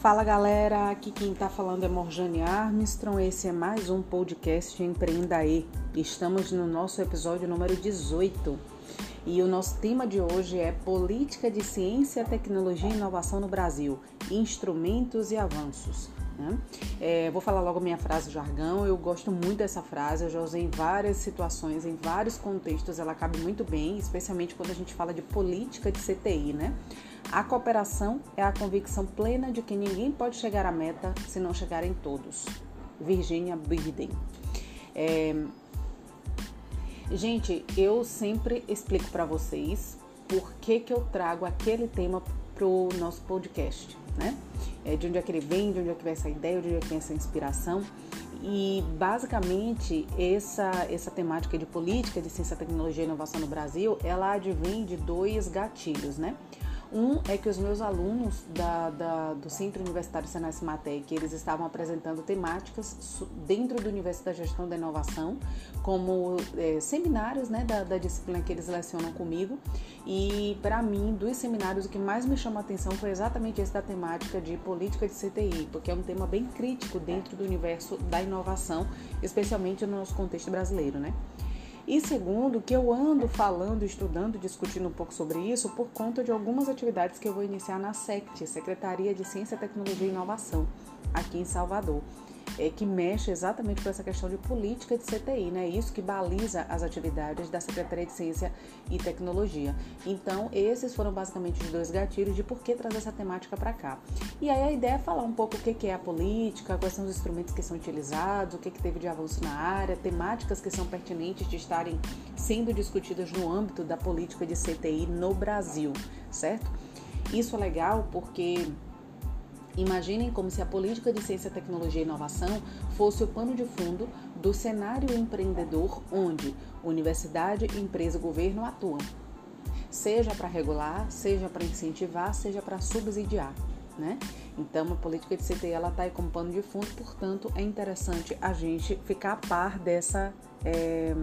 Fala galera, aqui quem tá falando é Morjane Armstrong. Esse é mais um podcast Empreenda aí. Estamos no nosso episódio número 18 e o nosso tema de hoje é Política de Ciência, Tecnologia e Inovação no Brasil: Instrumentos e Avanços. Né? É, vou falar logo minha frase jargão. Eu gosto muito dessa frase, eu já usei em várias situações, em vários contextos, ela cabe muito bem, especialmente quando a gente fala de política de CTI, né? A cooperação é a convicção plena de que ninguém pode chegar à meta se não chegarem todos. Virginia Birden. É... Gente, eu sempre explico para vocês por que, que eu trago aquele tema pro nosso podcast, né? É, de onde é que ele vem, de onde é que vem essa ideia, de onde é que vem essa inspiração. E basicamente essa, essa temática de política de ciência, tecnologia e inovação no Brasil, ela advém de dois gatilhos, né? Um é que os meus alunos da, da, do Centro Universitário Senai Cimatec, eles estavam apresentando temáticas dentro do universo da gestão da inovação, como é, seminários né, da, da, disciplina que eles lecionam comigo. E para mim, dos seminários, o que mais me chamou a atenção foi exatamente esse da temática de política de CTI, porque é um tema bem crítico dentro do universo da inovação, especialmente no nosso contexto brasileiro, né? E segundo, que eu ando falando, estudando, discutindo um pouco sobre isso por conta de algumas atividades que eu vou iniciar na SECT, Secretaria de Ciência, Tecnologia e Inovação, aqui em Salvador é, que mexe exatamente com essa questão de política de CTI, né? Isso que baliza as atividades da Secretaria de Ciência e Tecnologia. Então, esses foram basicamente os dois gatilhos de por que trazer essa temática para cá. E aí a ideia é falar um pouco o que é a política, quais são os instrumentos que são utilizados, o que, que teve de avanço na área, temáticas que são pertinentes de estarem sendo discutidas no âmbito da política de CTI no Brasil, certo? Isso é legal porque Imaginem como se a política de ciência, tecnologia e inovação fosse o pano de fundo do cenário empreendedor onde universidade, empresa e governo atuam, seja para regular, seja para incentivar, seja para subsidiar. Né? Então, a política de CTI ela está aí como pano de fundo, portanto, é interessante a gente ficar a par dessa é,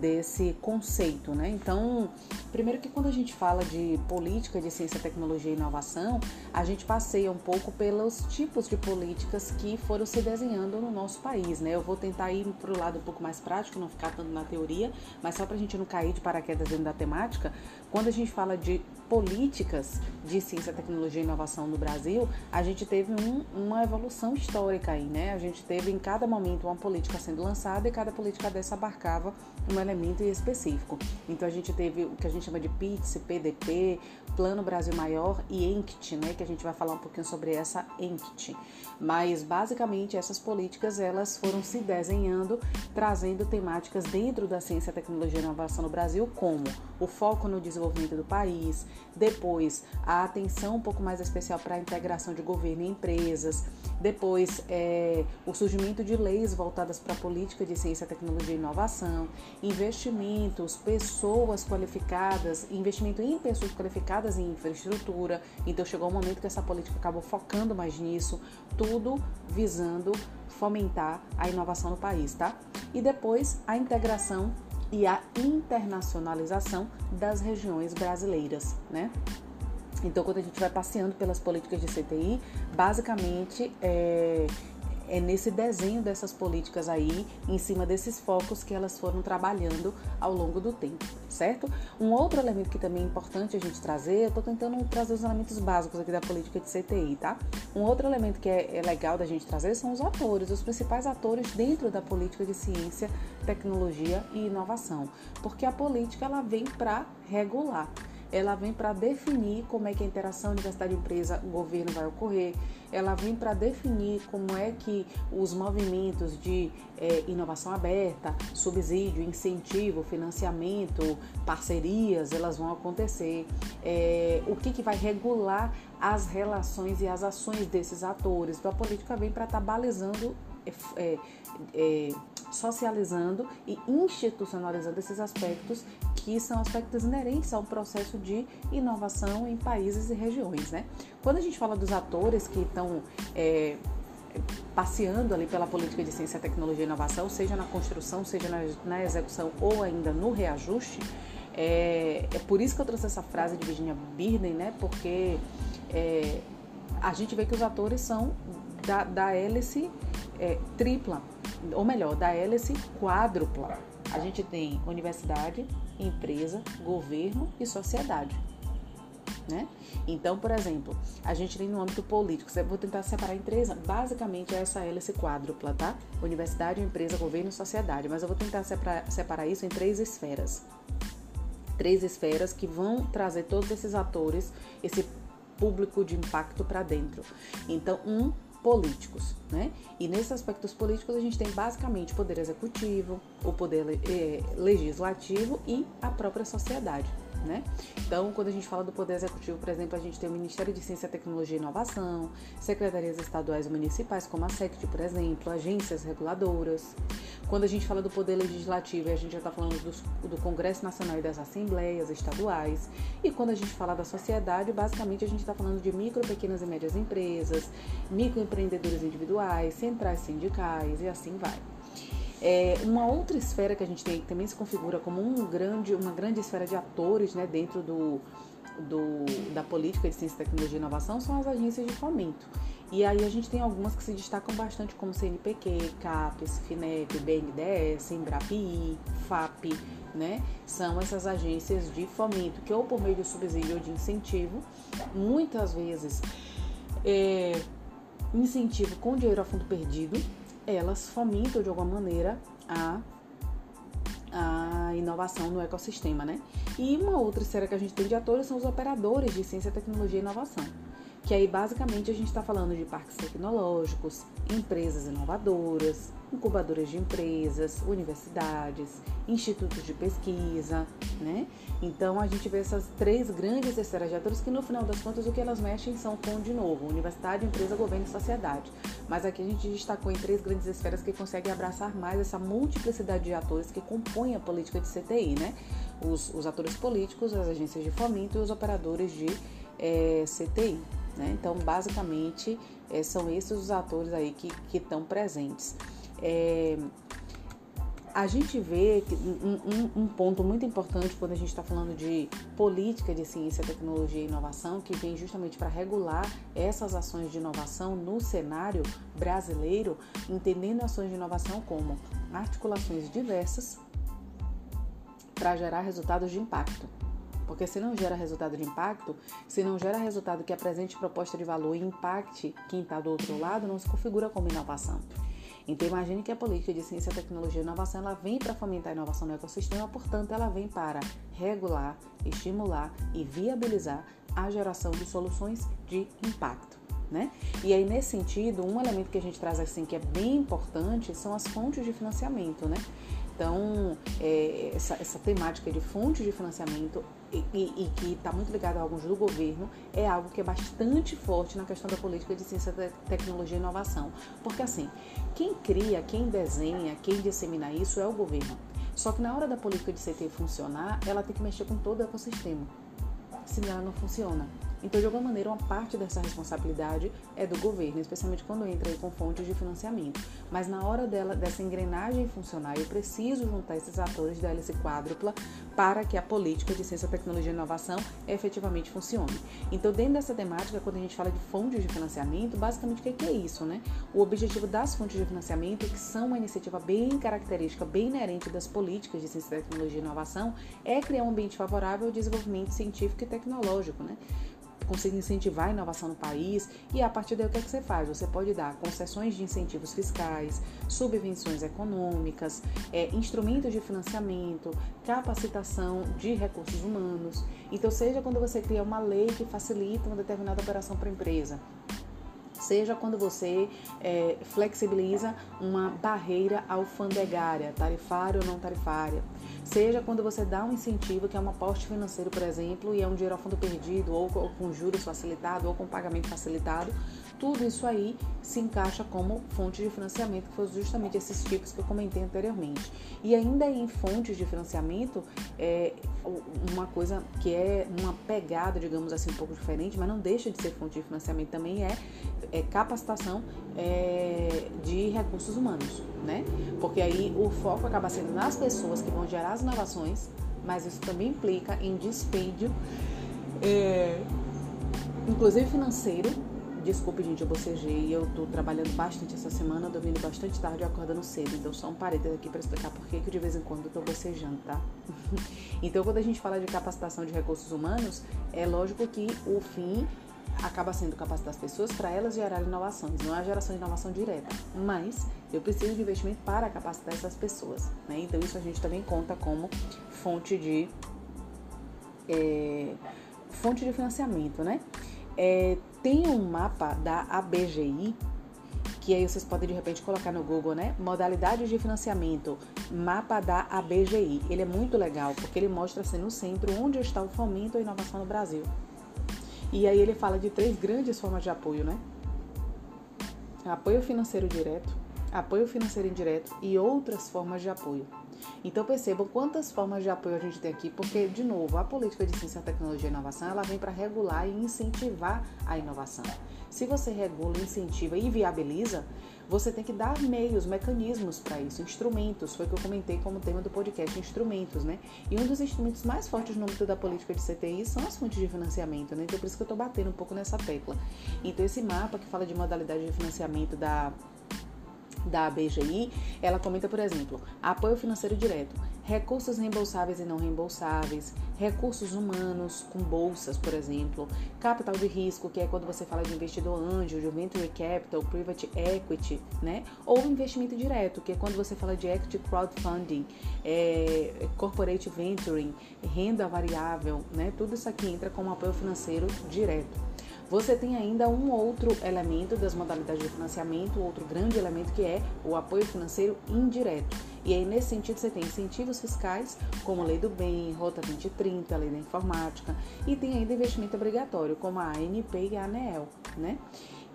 desse conceito, né? Então, primeiro que quando a gente fala de política de ciência, tecnologia e inovação, a gente passeia um pouco pelos tipos de políticas que foram se desenhando no nosso país, né? Eu vou tentar ir para o lado um pouco mais prático, não ficar tanto na teoria, mas só para a gente não cair de paraquedas dentro da temática, quando a gente fala de políticas de ciência, tecnologia e inovação no Brasil, a gente teve um, uma evolução histórica aí, né? A gente teve em cada momento uma política sendo lançada e cada política dessa abarcava um elemento específico. Então a gente teve o que a gente chama de PITS, PDP, Plano Brasil Maior e ENCT, né? Que a gente vai falar um pouquinho sobre essa ENCT. Mas basicamente essas políticas elas foram se desenhando, trazendo temáticas dentro da ciência, tecnologia e inovação no Brasil, como o foco no desenvolvimento do país, depois a atenção um pouco mais especial para a integração de governo e empresas, depois é, o surgimento de leis voltadas para a política de ciência, tecnologia e inovação, investimentos, pessoas qualificadas, investimento em pessoas qualificadas em infraestrutura. Então chegou um momento que essa política acabou focando mais nisso, tudo visando fomentar a inovação no país, tá? E depois a integração e a internacionalização das regiões brasileiras, né? Então, quando a gente vai passeando pelas políticas de CTI, basicamente é, é nesse desenho dessas políticas aí, em cima desses focos que elas foram trabalhando ao longo do tempo, certo? Um outro elemento que também é importante a gente trazer, eu tô tentando trazer os elementos básicos aqui da política de CTI, tá? Um outro elemento que é, é legal da gente trazer são os atores, os principais atores dentro da política de ciência, tecnologia e inovação, porque a política ela vem para regular ela vem para definir como é que a interação universidade-empresa-governo vai ocorrer, ela vem para definir como é que os movimentos de é, inovação aberta, subsídio, incentivo, financiamento, parcerias, elas vão acontecer, é, o que, que vai regular as relações e as ações desses atores. Então a política vem para estar tá balizando é, é, socializando e institucionalizando esses aspectos que são aspectos inerentes ao processo de inovação em países e regiões. Né? Quando a gente fala dos atores que estão é, passeando ali pela política de ciência, tecnologia e inovação, seja na construção, seja na, na execução ou ainda no reajuste, é, é, por isso que eu trouxe essa frase de Virginia Birden, né? Porque é, a gente vê que os atores são da, da hélice é, tripla, ou melhor, da hélice quádrupla. A gente tem universidade, empresa, governo e sociedade. Né? Então, por exemplo, a gente tem no âmbito político, vou tentar separar em três, basicamente é essa hélice quádrupla, tá? Universidade, empresa, governo e sociedade, mas eu vou tentar separar, separar isso em três esferas. Três esferas que vão trazer todos esses atores, esse público de impacto para dentro. Então, um, políticos, né? E nesses aspectos políticos a gente tem basicamente poder executivo, o poder eh, legislativo e a própria sociedade né? Então, quando a gente fala do Poder Executivo, por exemplo, a gente tem o Ministério de Ciência, Tecnologia e Inovação, secretarias estaduais e municipais, como a SECT, por exemplo, agências reguladoras. Quando a gente fala do Poder Legislativo, a gente já está falando do, do Congresso Nacional e das Assembleias Estaduais. E quando a gente fala da sociedade, basicamente a gente está falando de micro, pequenas e médias empresas, microempreendedores individuais, centrais sindicais e assim vai. É, uma outra esfera que a gente tem que também se configura como um grande, uma grande esfera de atores né, dentro do, do, da política de ciência, tecnologia e inovação são as agências de fomento. E aí a gente tem algumas que se destacam bastante, como CNPq, CAPES, FINEP, BNDES, Embrapi, FAP, né? São essas agências de fomento que ou por meio de subsídio ou de incentivo, muitas vezes é, incentivo com dinheiro a fundo perdido, elas fomentam de alguma maneira a, a inovação no ecossistema, né? E uma outra esfera que a gente tem de atores são os operadores de ciência, tecnologia e inovação. Que aí basicamente a gente está falando de parques tecnológicos, empresas inovadoras, incubadoras de empresas, universidades, institutos de pesquisa, né? Então a gente vê essas três grandes atores que no final das contas o que elas mexem são com de novo universidade, empresa, governo e sociedade. Mas aqui a gente destacou em três grandes esferas que conseguem abraçar mais essa multiplicidade de atores que compõem a política de CTI, né? Os, os atores políticos, as agências de fomento e os operadores de é, eh, CTI. Né? Então, basicamente, é, são esses os atores aí que estão presentes. É, a gente vê um, um, ponto muito importante quando a gente está falando de política de ciência, tecnologia e inovação, que vem justamente para regular essas ações de inovação no cenário brasileiro, entendendo ações de inovação como articulações diversas para gerar resultados de impacto. Porque se não gera resultado de impacto, se não gera resultado que apresente proposta de valor e impacte quem está do outro lado, não se configura como inovação. Então imagine que a política de ciência, tecnologia e inovação ela vem para fomentar a inovação no ecossistema, portanto ela vem para regular, estimular e viabilizar a geração de soluções de impacto. Né? E aí, nesse sentido, um elemento que a gente traz assim que é bem importante são as fontes de financiamento. Né? Então, é, essa, essa temática de fontes de financiamento e, e, que está muito ligado a alguns do governo, é algo que é bastante forte na questão da política de ciência, tecnologia e inovação. Porque assim, quem cria, quem desenha, quem dissemina isso é o governo. Só que na hora da política de CT funcionar, ela tem que mexer com todo o ecossistema. Senão ela não funciona. Então, de alguma maneira, uma parte dessa responsabilidade é do governo, especialmente quando entra com fontes de financiamento. Mas na hora dela, dessa engrenagem funcionar, eu preciso juntar esses atores da hélice quádrupla para que a política de ciência, tecnologia e inovação efetivamente funcione. Então, dentro dessa temática, quando a gente fala de fontes de financiamento, basicamente o que é isso, né? O objetivo das fontes de financiamento, que são uma iniciativa bem característica, bem inerente das políticas de ciência, tecnologia e inovação, é criar um ambiente favorável ao desenvolvimento científico e tecnológico, né? Conseguir incentivar a inovação no país e a partir daí o que, é que você faz? Você pode dar concessões de incentivos fiscais, subvenções econômicas, é, instrumentos de financiamento, capacitação de recursos humanos. Então, seja quando você cria uma lei que facilita uma determinada operação para a empresa, seja quando você é, flexibiliza uma barreira alfandegária, tarifária ou não tarifária, seja quando você dá um incentivo, que é um aporte financeiro, por exemplo, e é um dinheiro a fundo perdido, ou com juros facilitado, ou com pagamento facilitado, tudo isso aí se encaixa como fonte de financiamento, que foram justamente esses tipos que eu comentei anteriormente. E ainda em fontes de financiamento, é uma coisa que é uma pegada, digamos assim, um pouco diferente, mas não deixa de ser fonte de financiamento também é, é capacitação é, de recursos humanos, né? Porque aí o foco acaba sendo nas pessoas que vão gerar as inovações, mas isso também implica em dispêndio, é, inclusive financeiro, Desculpe, gente, eu bocejei. Eu tô trabalhando bastante essa semana, dormindo bastante tarde e acordando cedo. Então, só um parênteses aqui para explicar por que de vez em quando eu tô bocejando, tá? então, quando a gente fala de capacitação de recursos humanos, é lógico que o fim acaba sendo capacitar as pessoas para elas gerarem inovações. Não é a geração de inovação direta, mas eu preciso de investimento para capacitar essas pessoas. Né? Então, isso a gente também conta como fonte de. É, fonte de financiamento, né? É, tem um mapa da ABGI, que aí vocês podem de repente colocar no Google, né? Modalidades de financiamento, mapa da ABGI. Ele é muito legal porque ele mostra assim no centro onde está o fomento à inovação no Brasil. E aí ele fala de três grandes formas de apoio, né? Apoio financeiro direto, apoio financeiro indireto e outras formas de apoio. Então percebam quantas formas de apoio a gente tem aqui, porque, de novo, a política de ciência, tecnologia e inovação ela vem para regular e incentivar a inovação. Se você regula, incentiva e viabiliza, você tem que dar meios, mecanismos para isso, instrumentos. Foi o que eu comentei como tema do podcast, instrumentos, né? E um dos instrumentos mais fortes no âmbito da política de CTI são as fontes de financiamento, né? Então por isso que eu estou batendo um pouco nessa tecla. Então esse mapa que fala de modalidade de financiamento da da BGI, ela comenta, por exemplo, apoio financeiro direto, recursos reembolsáveis e não reembolsáveis, recursos humanos com bolsas, por exemplo, capital de risco, que é quando você fala de investidor anjo, de venture capital, private equity, né? Ou investimento direto, que é quando você fala de equity crowdfunding, é, corporate venturing, renda variável, né? Tudo isso aqui entra como apoio financeiro direto. Você tem ainda um outro elemento das modalidades de financiamento, outro grande elemento que é o apoio financeiro indireto. E aí, nesse sentido, você tem incentivos fiscais, como a Lei do Bem, Rota 2030, a Lei da Informática, e tem ainda investimento obrigatório, como a ANP e a ANEEL, né?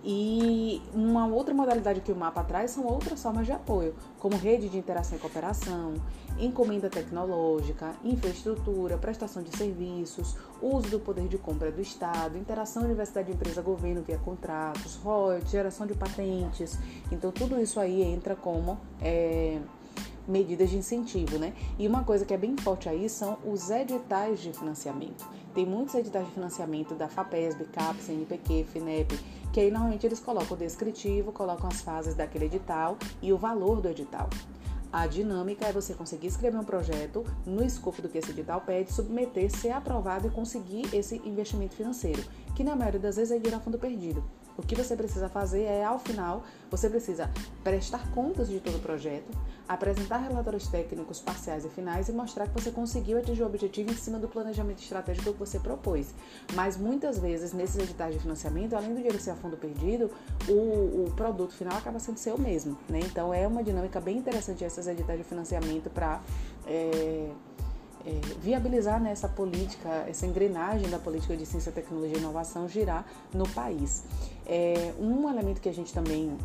E uma outra modalidade que o mapa traz são outras formas de apoio, como rede de interação e cooperação, encomenda tecnológica, infraestrutura, prestação de serviços, uso do poder de compra do Estado, interação universidade empresa-governo via contratos, royalties, geração de patentes. Então, tudo isso aí entra como é, medidas de incentivo, né? E uma coisa que é bem forte aí são os editais de financiamento. Tem muitos editais de financiamento da FAPESB, CAPES, NPQ, FINEP, que aí normalmente eles colocam o descritivo, colocam as fases daquele edital e o valor do edital. A dinâmica é você conseguir escrever um projeto no escopo do que esse edital pede, submeter, ser aprovado e conseguir esse investimento financeiro, que na maioria das vezes é virar fundo perdido. O que você precisa fazer é, ao final, você precisa prestar contas de todo o projeto, apresentar relatórios técnicos parciais e finais e mostrar que você conseguiu atingir o objetivo em cima do planejamento estratégico que você propôs. Mas muitas vezes, nesses editais de financiamento, além do dinheiro ser a fundo perdido, o, o produto final acaba sendo seu mesmo. Né? Então, é uma dinâmica bem interessante essas editais de financiamento para. É, é, viabilizar né, essa política, essa engrenagem da política de ciência, tecnologia e inovação girar no país. É, um elemento que a gente também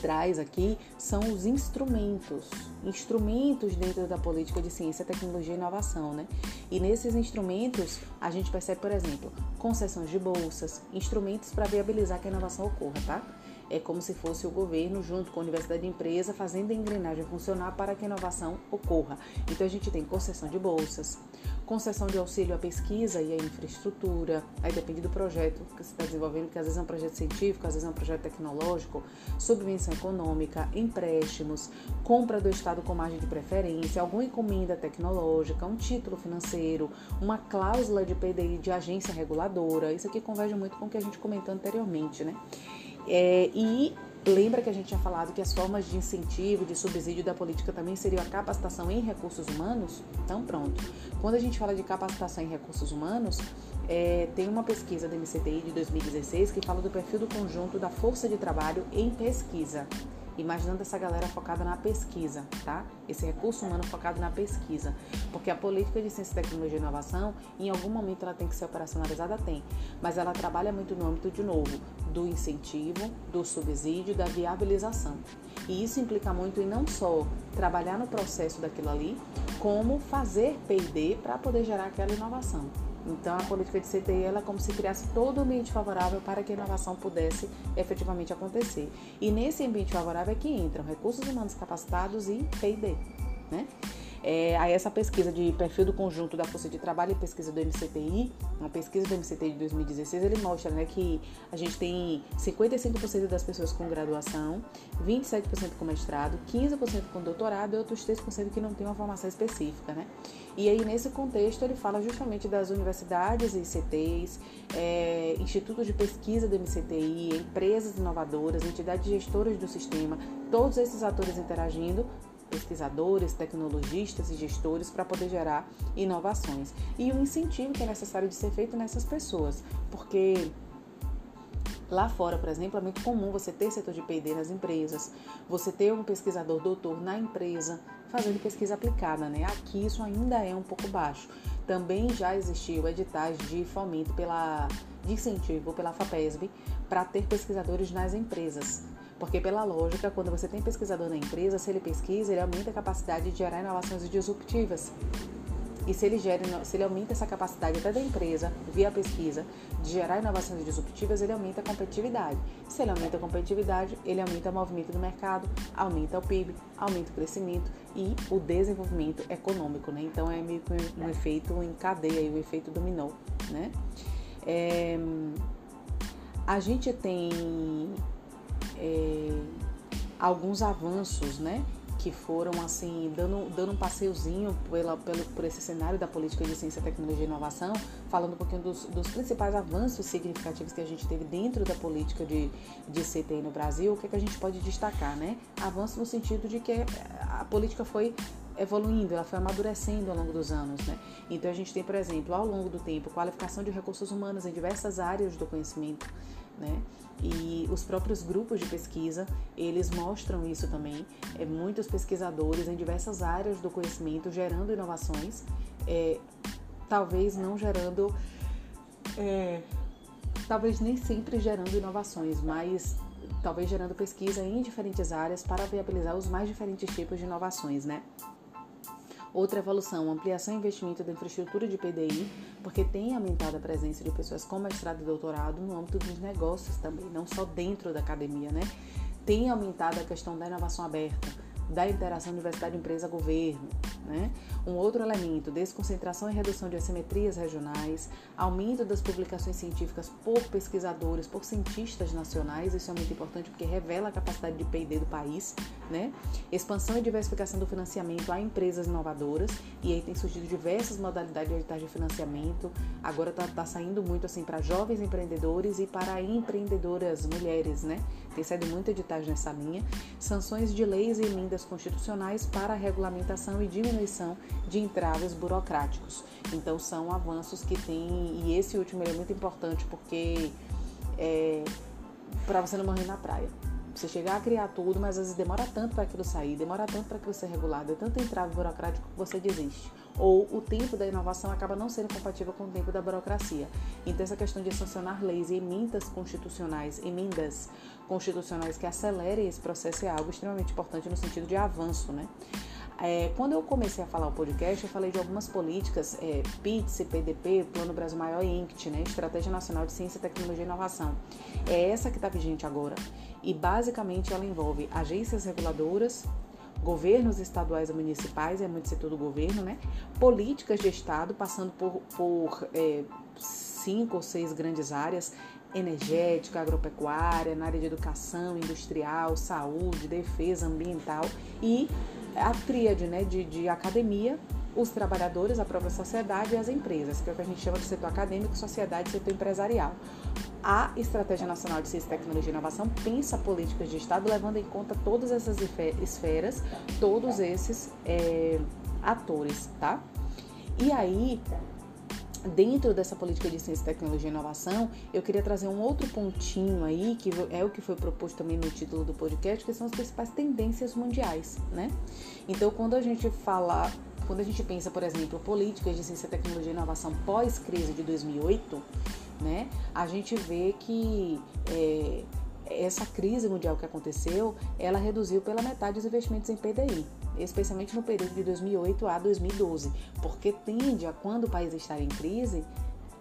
traz aqui são os instrumentos, instrumentos dentro da política de ciência, tecnologia e inovação, né? E nesses instrumentos a gente percebe, por exemplo, concessões de bolsas, instrumentos para viabilizar que a inovação ocorra, tá? É como se fosse o governo junto com a universidade e empresa fazendo a engrenagem funcionar para que a inovação ocorra. Então a gente tem concessão de bolsas, concessão de auxílio à pesquisa e à infraestrutura, aí depende do projeto que você está desenvolvendo, que às vezes é um projeto científico, às vezes é um projeto tecnológico, subvenção econômica, empréstimos, compra do Estado com margem de preferência, alguma encomenda tecnológica, um título financeiro, uma cláusula de PDI de agência reguladora. Isso aqui converge muito com o que a gente comentou anteriormente, né? É, e lembra que a gente tinha falado que as formas de incentivo, de subsídio da política também seriam a capacitação em recursos humanos? Então, pronto. Quando a gente fala de capacitação em recursos humanos, é, tem uma pesquisa da MCTI de 2016 que fala do perfil do conjunto da força de trabalho em pesquisa imaginando essa galera focada na pesquisa, tá? Esse recurso humano focado na pesquisa. Porque a política de ciência, tecnologia e inovação, em algum momento ela tem que ser operacionalizada, tem. Mas ela trabalha muito no âmbito, de novo, do incentivo, do subsídio, da viabilização. E isso implica muito em não só trabalhar no processo daquilo ali, como fazer P&D para poder gerar aquela inovação. Então, a política de CTI ela é como se criasse todo o ambiente favorável para que a inovação pudesse efetivamente acontecer. E nesse ambiente favorável é que entram recursos humanos capacitados e P&D, né? É, aí essa pesquisa de perfil do conjunto da força de trabalho e pesquisa do MCTI, uma pesquisa do MCTI de 2016, ele mostra né, que a gente tem 55% das pessoas com graduação, 27% com mestrado, 15% com doutorado e outros 3% que não tem uma formação específica. Né? E aí, nesse contexto, ele fala justamente das universidades e ICTs, é, institutos de pesquisa do MCTI, empresas inovadoras, entidades gestoras do sistema, todos esses atores interagindo pesquisadores, tecnologistas e gestores para poder gerar inovações. E o incentivo que é necessário de ser feito nessas pessoas, porque Lá fora, por exemplo, é muito comum você ter setor de P&D nas empresas, você ter um pesquisador doutor na empresa fazendo pesquisa aplicada, né? Aqui isso ainda é um pouco baixo. Também já existiu editais de fomento pela de incentivo pela FAPESB para ter pesquisadores nas empresas. Porque, pela lógica, quando você tem pesquisador na empresa, se ele pesquisa, ele aumenta a capacidade de gerar inovações disruptivas. E se ele, gera, se ele aumenta essa capacidade até da empresa, via pesquisa, de gerar inovações disruptivas, ele aumenta a competitividade. Se ele aumenta a competitividade, ele aumenta o movimento do mercado, aumenta o PIB, aumenta o crescimento e o desenvolvimento econômico, né? Então é meio que um efeito em cadeia, um efeito dominó, né? É, a gente tem é, alguns avanços, né? Que foram assim, dando, dando um passeiozinho pela, pelo, por esse cenário da política de ciência, tecnologia e inovação, falando um pouquinho dos, dos principais avanços significativos que a gente teve dentro da política de, de CTI no Brasil, o que, é que a gente pode destacar, né? Avanço no sentido de que a política foi evoluindo, ela foi amadurecendo ao longo dos anos, né? Então a gente tem, por exemplo, ao longo do tempo, qualificação de recursos humanos em diversas áreas do conhecimento, né? E os próprios grupos de pesquisa, eles mostram isso também. É, muitos pesquisadores em diversas áreas do conhecimento gerando inovações, é, talvez não gerando, é, talvez nem sempre gerando inovações, mas talvez gerando pesquisa em diferentes áreas para viabilizar os mais diferentes tipos de inovações, né? Outra evolução, ampliação e investimento da infraestrutura de PDI, porque tem aumentado a presença de pessoas com mestrado e doutorado no âmbito dos negócios também, não só dentro da academia, né? Tem aumentado a questão da inovação aberta, da interação universidade-empresa-governo. Né? Um outro elemento, desconcentração e redução de assimetrias regionais, aumento das publicações científicas por pesquisadores, por cientistas nacionais, isso é muito importante porque revela a capacidade de P&D do país, né? expansão e diversificação do financiamento a empresas inovadoras, e aí tem surgido diversas modalidades de de financiamento, agora está tá saindo muito assim para jovens empreendedores e para empreendedoras mulheres, né? Tem saído muito editais nessa linha, sanções de leis e emendas constitucionais para a regulamentação e diminuição de entraves burocráticos. Então são avanços que tem, e esse último é muito importante porque é para você não morrer na praia. Você chegar a criar tudo, mas às vezes demora tanto para aquilo sair, demora tanto para aquilo ser regulado, é tanto entrave burocrático que você desiste. Ou o tempo da inovação acaba não sendo compatível com o tempo da burocracia. Então, essa questão de sancionar leis e emendas constitucionais, emendas constitucionais que acelerem esse processo é algo extremamente importante no sentido de avanço, né? É, quando eu comecei a falar o podcast, eu falei de algumas políticas, é, PITS, PDP, Plano Brasil Maior INCT, né, Estratégia Nacional de Ciência, Tecnologia e Inovação. É essa que está vigente agora. E basicamente ela envolve agências reguladoras, governos estaduais e municipais, é muito setor do governo, né? Políticas de Estado, passando por, por é, cinco ou seis grandes áreas, energética, agropecuária, na área de educação, industrial, saúde, defesa ambiental e a tríade né, de, de academia, os trabalhadores, a própria sociedade e as empresas, que é o que a gente chama de setor acadêmico, sociedade e setor empresarial. A Estratégia Nacional de Ciência, Tecnologia e Inovação pensa políticas de Estado levando em conta todas essas esferas, todos esses é, atores, tá? E aí, dentro dessa política de ciência, tecnologia e inovação, eu queria trazer um outro pontinho aí, que é o que foi proposto também no título do podcast, que são as principais tendências mundiais, né? Então, quando a gente fala, quando a gente pensa, por exemplo, políticas de ciência, tecnologia e inovação pós-crise de 2008, né? A gente vê que é, essa crise mundial que aconteceu, ela reduziu pela metade os investimentos em PDI, especialmente no período de 2008 a 2012, porque tende a, quando o país está em crise,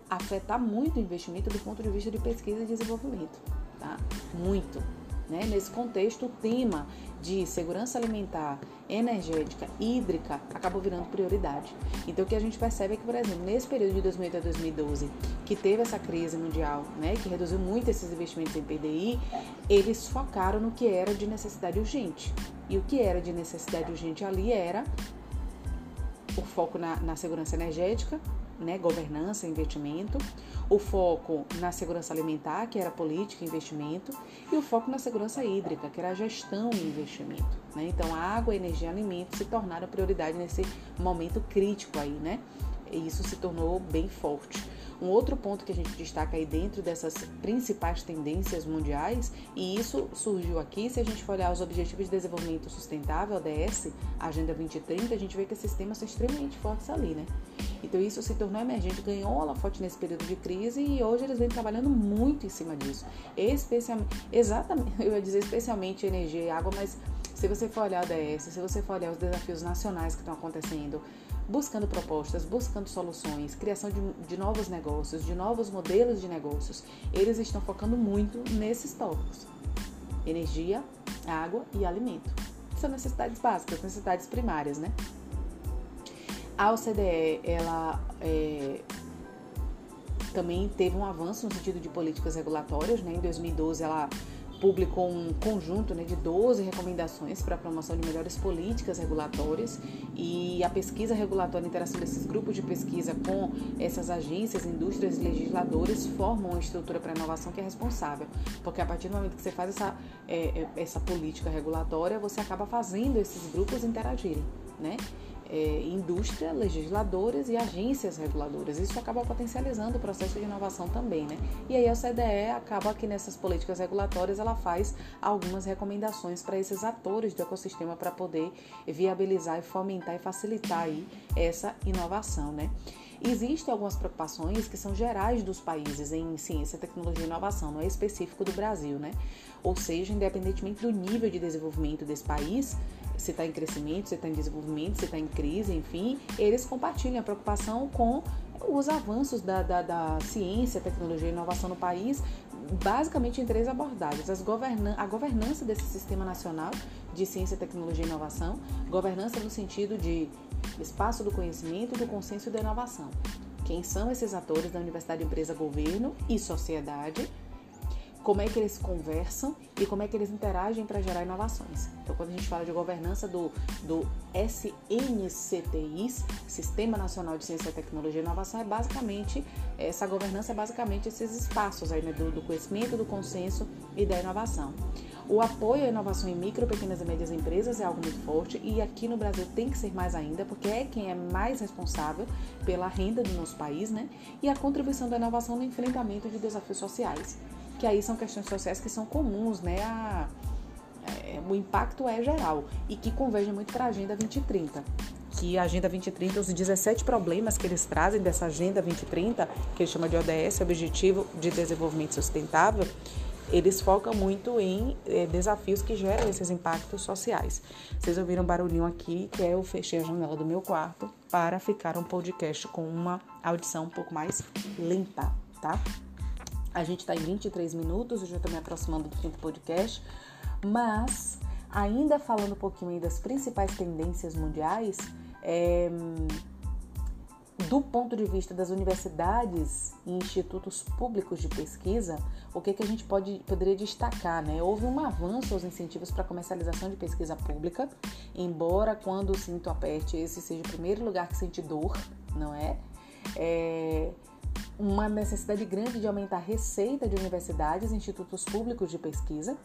afetar muito o investimento do ponto de vista de pesquisa e desenvolvimento, tá? Muito. Né? Nesse contexto, o tema de segurança alimentar, energética, hídrica acabou virando prioridade. Então, o que a gente percebe é que, por exemplo, nesse período de 2008 a 2012, que teve essa crise mundial, né, que reduziu muito esses investimentos em PDI, eles focaram no que era de necessidade urgente. E o que era de necessidade urgente ali era o foco na, na segurança energética, né, governança, investimento, o foco na segurança alimentar, que era política e investimento, e o foco na segurança hídrica, que era a gestão e investimento. Né? Então, a água, energia e alimento se tornaram prioridade nesse momento crítico aí, né? E isso se tornou bem forte. Um outro ponto que a gente destaca aí dentro dessas principais tendências mundiais, e isso surgiu aqui, se a gente for olhar os Objetivos de Desenvolvimento Sustentável, ODS, Agenda 2030, a gente vê que esses temas são extremamente fortes ali, né? Então isso se tornou emergente, ganhou holofote nesse período de crise e hoje eles vêm trabalhando muito em cima disso. Especialmente, exatamente, eu ia dizer especialmente energia e água, mas se você for olhar o ODS, se você for olhar os desafios nacionais que estão acontecendo, buscando propostas, buscando soluções, criação de, de novos negócios, de novos modelos de negócios, eles estão focando muito nesses tópicos: energia, água e alimento. São necessidades básicas, necessidades primárias, né? A OCDE, ela é, também teve um avanço no sentido de políticas regulatórias, né? Em 2012, ela publicou um conjunto né, de 12 recomendações para a promoção de melhores políticas regulatórias e a pesquisa regulatória, a interação desses grupos de pesquisa com essas agências, indústrias e legisladores formam uma estrutura para inovação que é responsável, porque a partir do momento que você faz essa, é, é essa política regulatória, você acaba fazendo esses grupos interagirem, né? É, indústria, legisladores e agências reguladoras. Isso acaba potencializando o processo de inovação também, né? E aí a OCDE acaba que nessas políticas regulatórias ela faz algumas recomendações para esses atores do ecossistema para poder viabilizar e fomentar e facilitar aí essa inovação, né? Existem algumas preocupações que são gerais dos países em ciência, tecnologia e inovação, não é específico do Brasil, né? Ou seja, independentemente do nível de desenvolvimento desse país, se está em crescimento, se está em desenvolvimento, se está em crise, enfim, eles compartilham a preocupação com os avanços da, da, da ciência, tecnologia e inovação no país, basicamente em três abordagens. Governan a governança desse sistema nacional de ciência, tecnologia e inovação, governança no sentido de espaço do conhecimento, do consenso e da inovação. Quem são esses atores da universidade, empresa, governo e sociedade? Como é que eles conversam e como é que eles interagem para gerar inovações. Então, quando a gente fala de governança do, do SNCTIs, Sistema Nacional de Ciência, Tecnologia e Inovação, é basicamente, essa governança é basicamente esses espaços aí, né, do, do conhecimento, do consenso e da inovação. O apoio à inovação em micro, pequenas e médias empresas é algo muito forte e aqui no Brasil tem que ser mais ainda, porque é quem é mais responsável pela renda do nosso país, né? E a contribuição da inovação no enfrentamento de desafios sociais que aí são questões sociais que são comuns, né? A, é, o impacto é geral e que converge muito para a Agenda 2030. Que a Agenda 2030, os 17 problemas que eles trazem dessa Agenda 2030, que eles chamam de ODS, Objetivo de Desenvolvimento Sustentável, eles focam muito em é, desafios que geram esses impactos sociais. Vocês ouviram um barulhinho aqui, que é eu fechei a janela do meu quarto para ficar um podcast com uma audição um pouco mais limpa, tá? A gente está em 23 minutos, eu já estou me aproximando do fim do podcast, mas ainda falando um pouquinho das principais tendências mundiais, é, do ponto de vista das universidades e institutos públicos de pesquisa, o que, que a gente pode, poderia destacar? Né? Houve um avanço aos incentivos para a comercialização de pesquisa pública, embora quando o cinto aperte, esse seja o primeiro lugar que sente dor, não é? é uma necessidade grande de aumentar a receita de universidades e institutos públicos de pesquisa.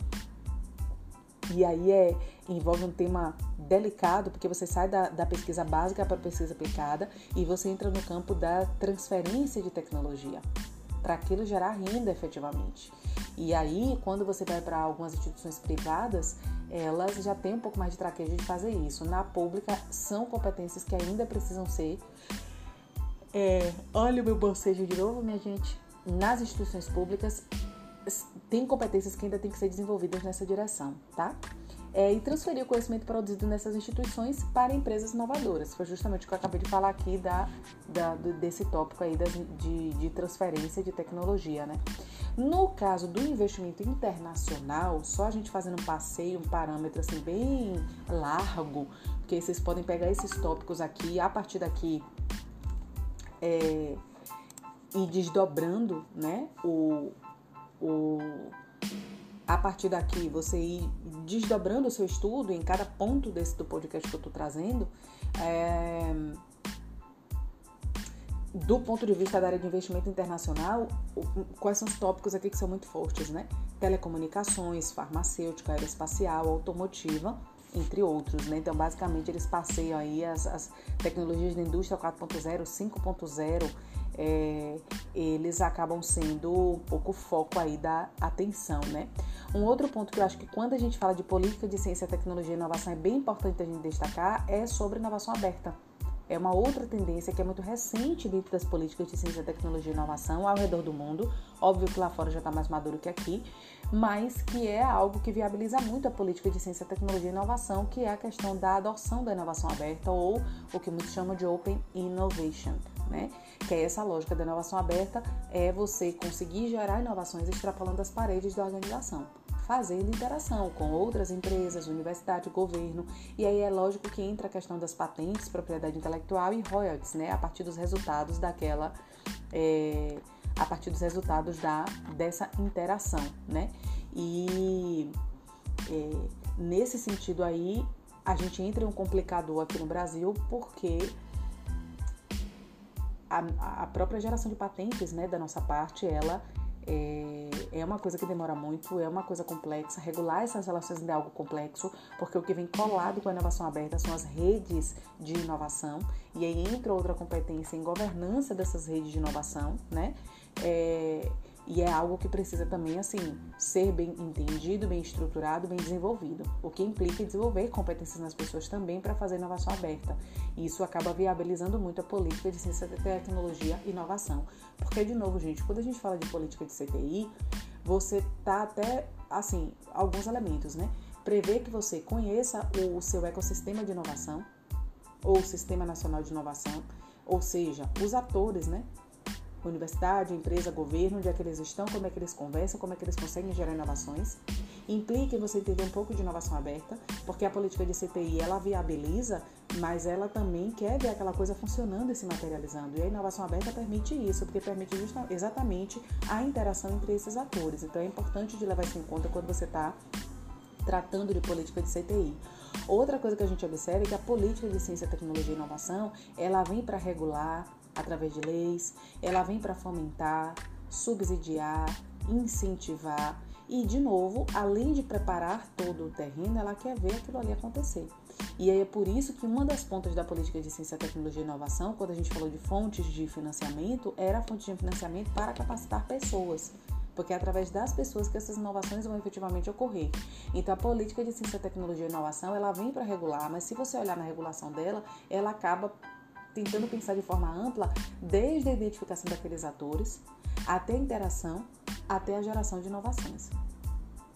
E aí é, envolve um tema delicado, porque você sai da, da pesquisa básica para a pesquisa aplicada e você entra no campo da transferência de tecnologia, para aquilo gerar renda efetivamente. E aí, quando você vai para algumas instituições privadas, elas já têm um pouco mais de traquejo de fazer isso. Na pública, são competências que ainda precisam ser é, olha o meu bocejo de novo, minha gente. Nas instituições públicas, tem competências que ainda têm que ser desenvolvidas nessa direção, tá? é, e transferir o conhecimento produzido nessas instituições para empresas inovadoras. Foi justamente o que eu acabei de falar aqui da, da desse tópico aí das, de, de transferência de tecnologia, né? No caso do investimento internacional, só a gente fazendo um passeio, um parâmetro assim bem largo, porque vocês podem pegar esses tópicos aqui, a partir daqui é, e desdobrando, né? O, o, a partir daqui você ir desdobrando o seu estudo em cada ponto desse do podcast que eu estou trazendo. É, do ponto de vista da área de investimento internacional, quais são os tópicos aqui que são muito fortes, né? Telecomunicações, farmacêutica, aeroespacial, automotiva, entre outros, né? Então, basicamente, eles passeiam aí as, as tecnologias da indústria 4.0, 5.0, é, eles acabam sendo um pouco foco aí da atenção, né? Um outro ponto que eu acho que quando a gente fala de política de ciência, tecnologia e inovação é bem importante a gente destacar é sobre inovação aberta é uma outra tendência que é muito recente dentro das políticas de ciência, tecnologia e inovação ao redor do mundo. Óbvio que lá fora já está mais maduro que aqui, mas que é algo que viabiliza muito a política de ciência, tecnologia e inovação, que é a questão da adoção da inovação aberta ou o que muitos chamam de Open Innovation. Né? Que é essa lógica da inovação aberta, é você conseguir gerar inovações extrapolando as paredes da organização fazendo interação com outras empresas, universidade, governo. E aí é lógico que entra a questão das patentes, propriedade intelectual e royalties, né? A partir dos resultados daquela. É, a partir dos resultados da, dessa interação, né? E é, nesse sentido aí, a gente entra em um complicador aqui no Brasil porque a, a própria geração de patentes, né, da nossa parte, ela é, é uma coisa que demora muito, é uma coisa complexa. Regular essas relações é algo complexo, porque o que vem colado com a inovação aberta são as redes de inovação, e aí entra outra competência em governança dessas redes de inovação, né? É, e é algo que precisa também, assim, ser bem entendido, bem estruturado, bem desenvolvido. O que implica desenvolver competências nas pessoas também para fazer inovação aberta. E isso acaba viabilizando muito a política de ciência, tecnologia e inovação. Porque, de novo, gente, quando a gente fala de política de CTI, você tá até, assim, alguns elementos, né? Prever que você conheça o seu ecossistema de inovação, ou o Sistema Nacional de Inovação, ou seja, os atores, né? Universidade, empresa, governo, onde é que eles estão, como é que eles conversam, como é que eles conseguem gerar inovações. Implica em você entender um pouco de inovação aberta, porque a política de CTI ela viabiliza, mas ela também quer ver aquela coisa funcionando e se materializando. E a inovação aberta permite isso, porque permite exatamente a interação entre esses atores. Então é importante de levar isso em conta quando você está tratando de política de CTI. Outra coisa que a gente observa é que a política de ciência, tecnologia e inovação, ela vem para regular, através de leis, ela vem para fomentar, subsidiar, incentivar e, de novo, além de preparar todo o terreno, ela quer ver aquilo ali acontecer. E aí é por isso que uma das pontas da política de ciência, tecnologia e inovação, quando a gente falou de fontes de financiamento, era a fonte de financiamento para capacitar pessoas porque é através das pessoas que essas inovações vão efetivamente ocorrer. Então, a política de ciência, tecnologia e inovação, ela vem para regular, mas se você olhar na regulação dela, ela acaba tentando pensar de forma ampla, desde a identificação daqueles atores, até a interação, até a geração de inovações.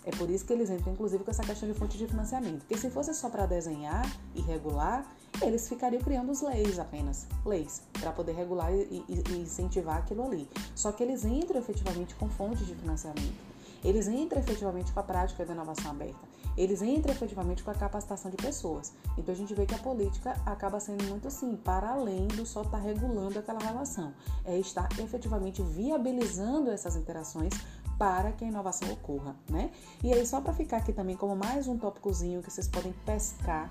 É por isso que eles entram, inclusive, com essa questão de fonte de financiamento. Porque se fosse só para desenhar e regular, eles ficariam criando as leis apenas, leis, para poder regular e, e, incentivar aquilo ali. Só que eles entram efetivamente com fontes de financiamento. Eles entram efetivamente com a prática da inovação aberta. Eles entram efetivamente com a capacitação de pessoas. Então a gente vê que a política acaba sendo muito assim, para além do só estar tá regulando aquela relação. É estar efetivamente viabilizando essas interações para que a inovação ocorra, né? E aí, só para ficar aqui também como mais um tópicozinho que vocês podem pescar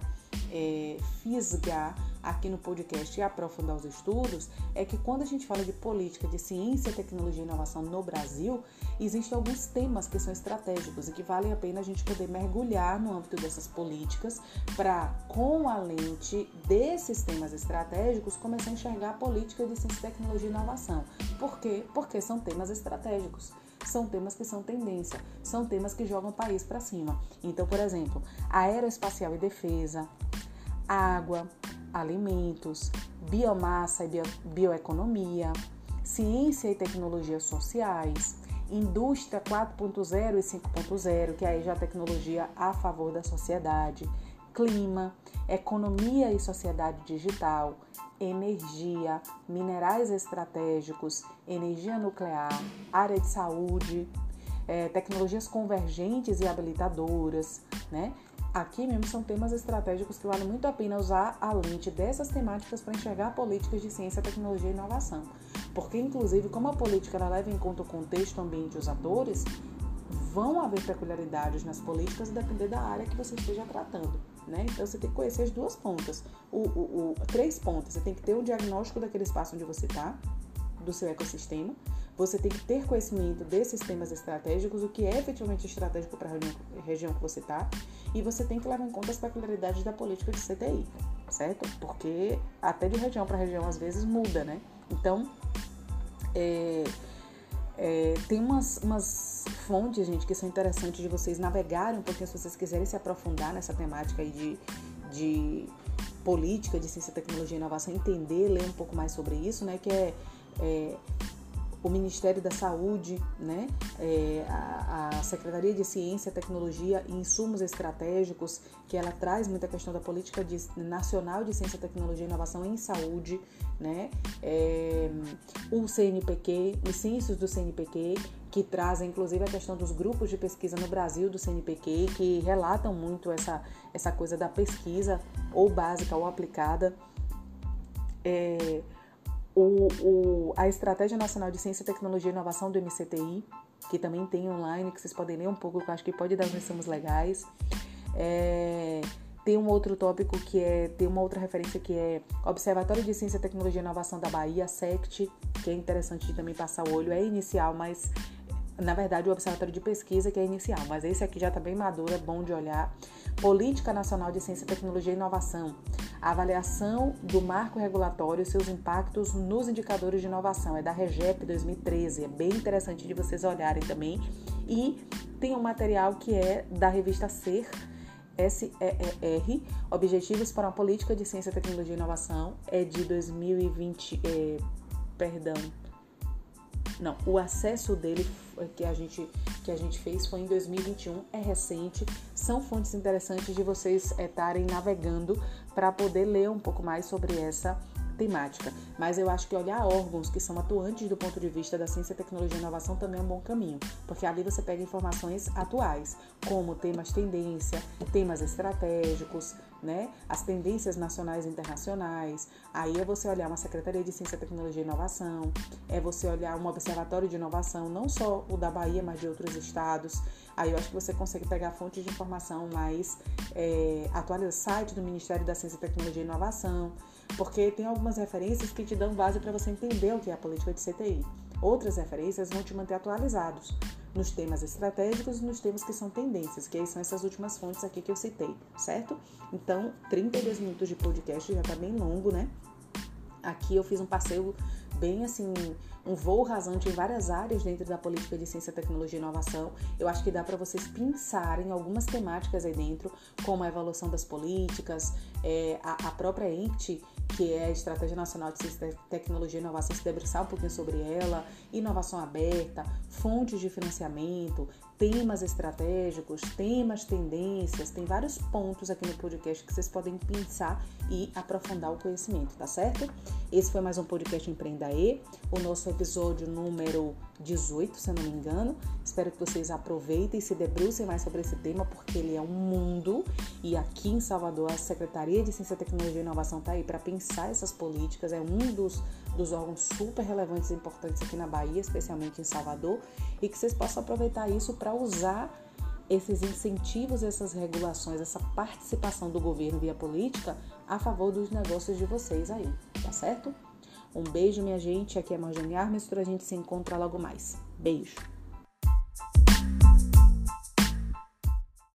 é, fisgar aqui no podcast e aprofundar os estudos é que quando a gente fala de política de ciência, tecnologia e inovação no Brasil, existem alguns temas que são estratégicos e que valem a pena a gente poder mergulhar no âmbito dessas políticas para, com a lente desses temas estratégicos, começar a enxergar a política de ciência, tecnologia e inovação. Por quê? Porque são temas estratégicos são temas que são tendência, são temas que jogam o país para cima. Então, por exemplo, aeroespacial e defesa, água, alimentos, biomassa e bio, bioeconomia, ciência e tecnologias sociais, indústria 4.0 e 5.0, que aí já é tecnologia a favor da sociedade, clima, economia e sociedade digital, energia, minerais estratégicos, energia nuclear, área de saúde, é, tecnologias convergentes e habilitadoras, né? Aqui mesmo são temas estratégicos que vale muito a pena usar a lente dessas temáticas para enxergar políticas de ciência, tecnologia e inovação. Porque, inclusive, como a política leva em conta o contexto, o ambiente e os atores, vão haver peculiaridades nas políticas a depender da área que você esteja tratando. Né? Então você tem que conhecer as duas pontas, o, o, o, três pontas. Você tem que ter um diagnóstico daquele espaço onde você está, do seu ecossistema. Você tem que ter conhecimento desses temas estratégicos, o que é efetivamente estratégico para a região que você está, e você tem que levar em conta as peculiaridades da política de CTI, certo? Porque até de região para região às vezes muda, né? Então, é, é, tem umas, umas fontes, gente, que são interessantes de vocês navegarem um pouquinho se vocês quiserem se aprofundar nessa temática aí de, de política, de ciência, tecnologia e inovação, entender, ler um pouco mais sobre isso, né? Que é, é o Ministério da Saúde, né, é, a, a, Secretaria de Ciência, Tecnologia e Insumos Estratégicos, que ela traz muita questão da política de, nacional de ciência, tecnologia e inovação em saúde, né, é, o CNPq, os censos do CNPq, que trazem inclusive a questão dos grupos de pesquisa no Brasil do CNPq, que relatam muito essa, essa coisa da pesquisa, ou básica ou aplicada. É, o, o, a Estratégia Nacional de Ciência, Tecnologia e Inovação do MCTI, que também tem online, que vocês podem ler um pouco, que eu acho que pode dar uns insumos legais. É, tem um outro tópico que é, tem uma outra referência que é Observatório de Ciência, Tecnologia e Inovação da Bahia, SECT, que é interessante de também passar o olho, é inicial, mas na verdade o Observatório de Pesquisa que é inicial, mas esse aqui já está bem maduro, é bom de olhar. Política Nacional de Ciência, Tecnologia e Inovação, a avaliação do marco regulatório e seus impactos nos indicadores de inovação. É da REGEP 2013. É bem interessante de vocês olharem também. E tem um material que é da revista SER, SER, Objetivos para uma Política de Ciência, Tecnologia e Inovação. É de 2020, é, perdão, não, o acesso dele que a gente que a gente fez foi em 2021, é recente. São fontes interessantes de vocês estarem navegando para poder ler um pouco mais sobre essa temática. Mas eu acho que olhar órgãos que são atuantes do ponto de vista da ciência, tecnologia e inovação também é um bom caminho, porque ali você pega informações atuais, como temas tendência, temas estratégicos, né? As tendências nacionais e internacionais. Aí é você olhar uma Secretaria de Ciência, Tecnologia e Inovação, é você olhar um observatório de inovação, não só o da Bahia, mas de outros estados. Aí eu acho que você consegue pegar fontes de informação mais é, atualizadas, site do Ministério da Ciência, Tecnologia e Inovação, porque tem algumas referências que te dão base para você entender o que é a política de CTI. Outras referências vão te manter atualizados nos temas estratégicos e nos temas que são tendências, que são essas últimas fontes aqui que eu citei, certo? Então, 32 minutos de podcast já tá bem longo, né? Aqui eu fiz um passeio bem assim, um voo rasante em várias áreas dentro da política de ciência, tecnologia e inovação. Eu acho que dá para vocês pensarem algumas temáticas aí dentro, como a evolução das políticas, é, a, a própria ente que é a Estratégia Nacional de Ciência, Tecnologia e Inovação, se debruçar um pouquinho sobre ela, inovação aberta, fontes de financiamento, temas estratégicos, temas, tendências, tem vários pontos aqui no podcast que vocês podem pensar e aprofundar o conhecimento, tá certo? Esse foi mais um podcast Empreenda E, o nosso episódio número 18, se eu não me engano. Espero que vocês aproveitem e se debrucem mais sobre esse tema, porque ele é um mundo e aqui em Salvador a Secretaria de Ciência, Tecnologia e Inovação está aí para pensar essas políticas, é um dos, dos órgãos super relevantes e importantes aqui na Bahia, especialmente em Salvador, e que vocês possam aproveitar isso para usar esses incentivos, essas regulações, essa participação do governo via política a favor dos negócios de vocês aí, tá certo? Um beijo, minha gente. Aqui é Marjane Armes, a gente se encontra logo mais. Beijo!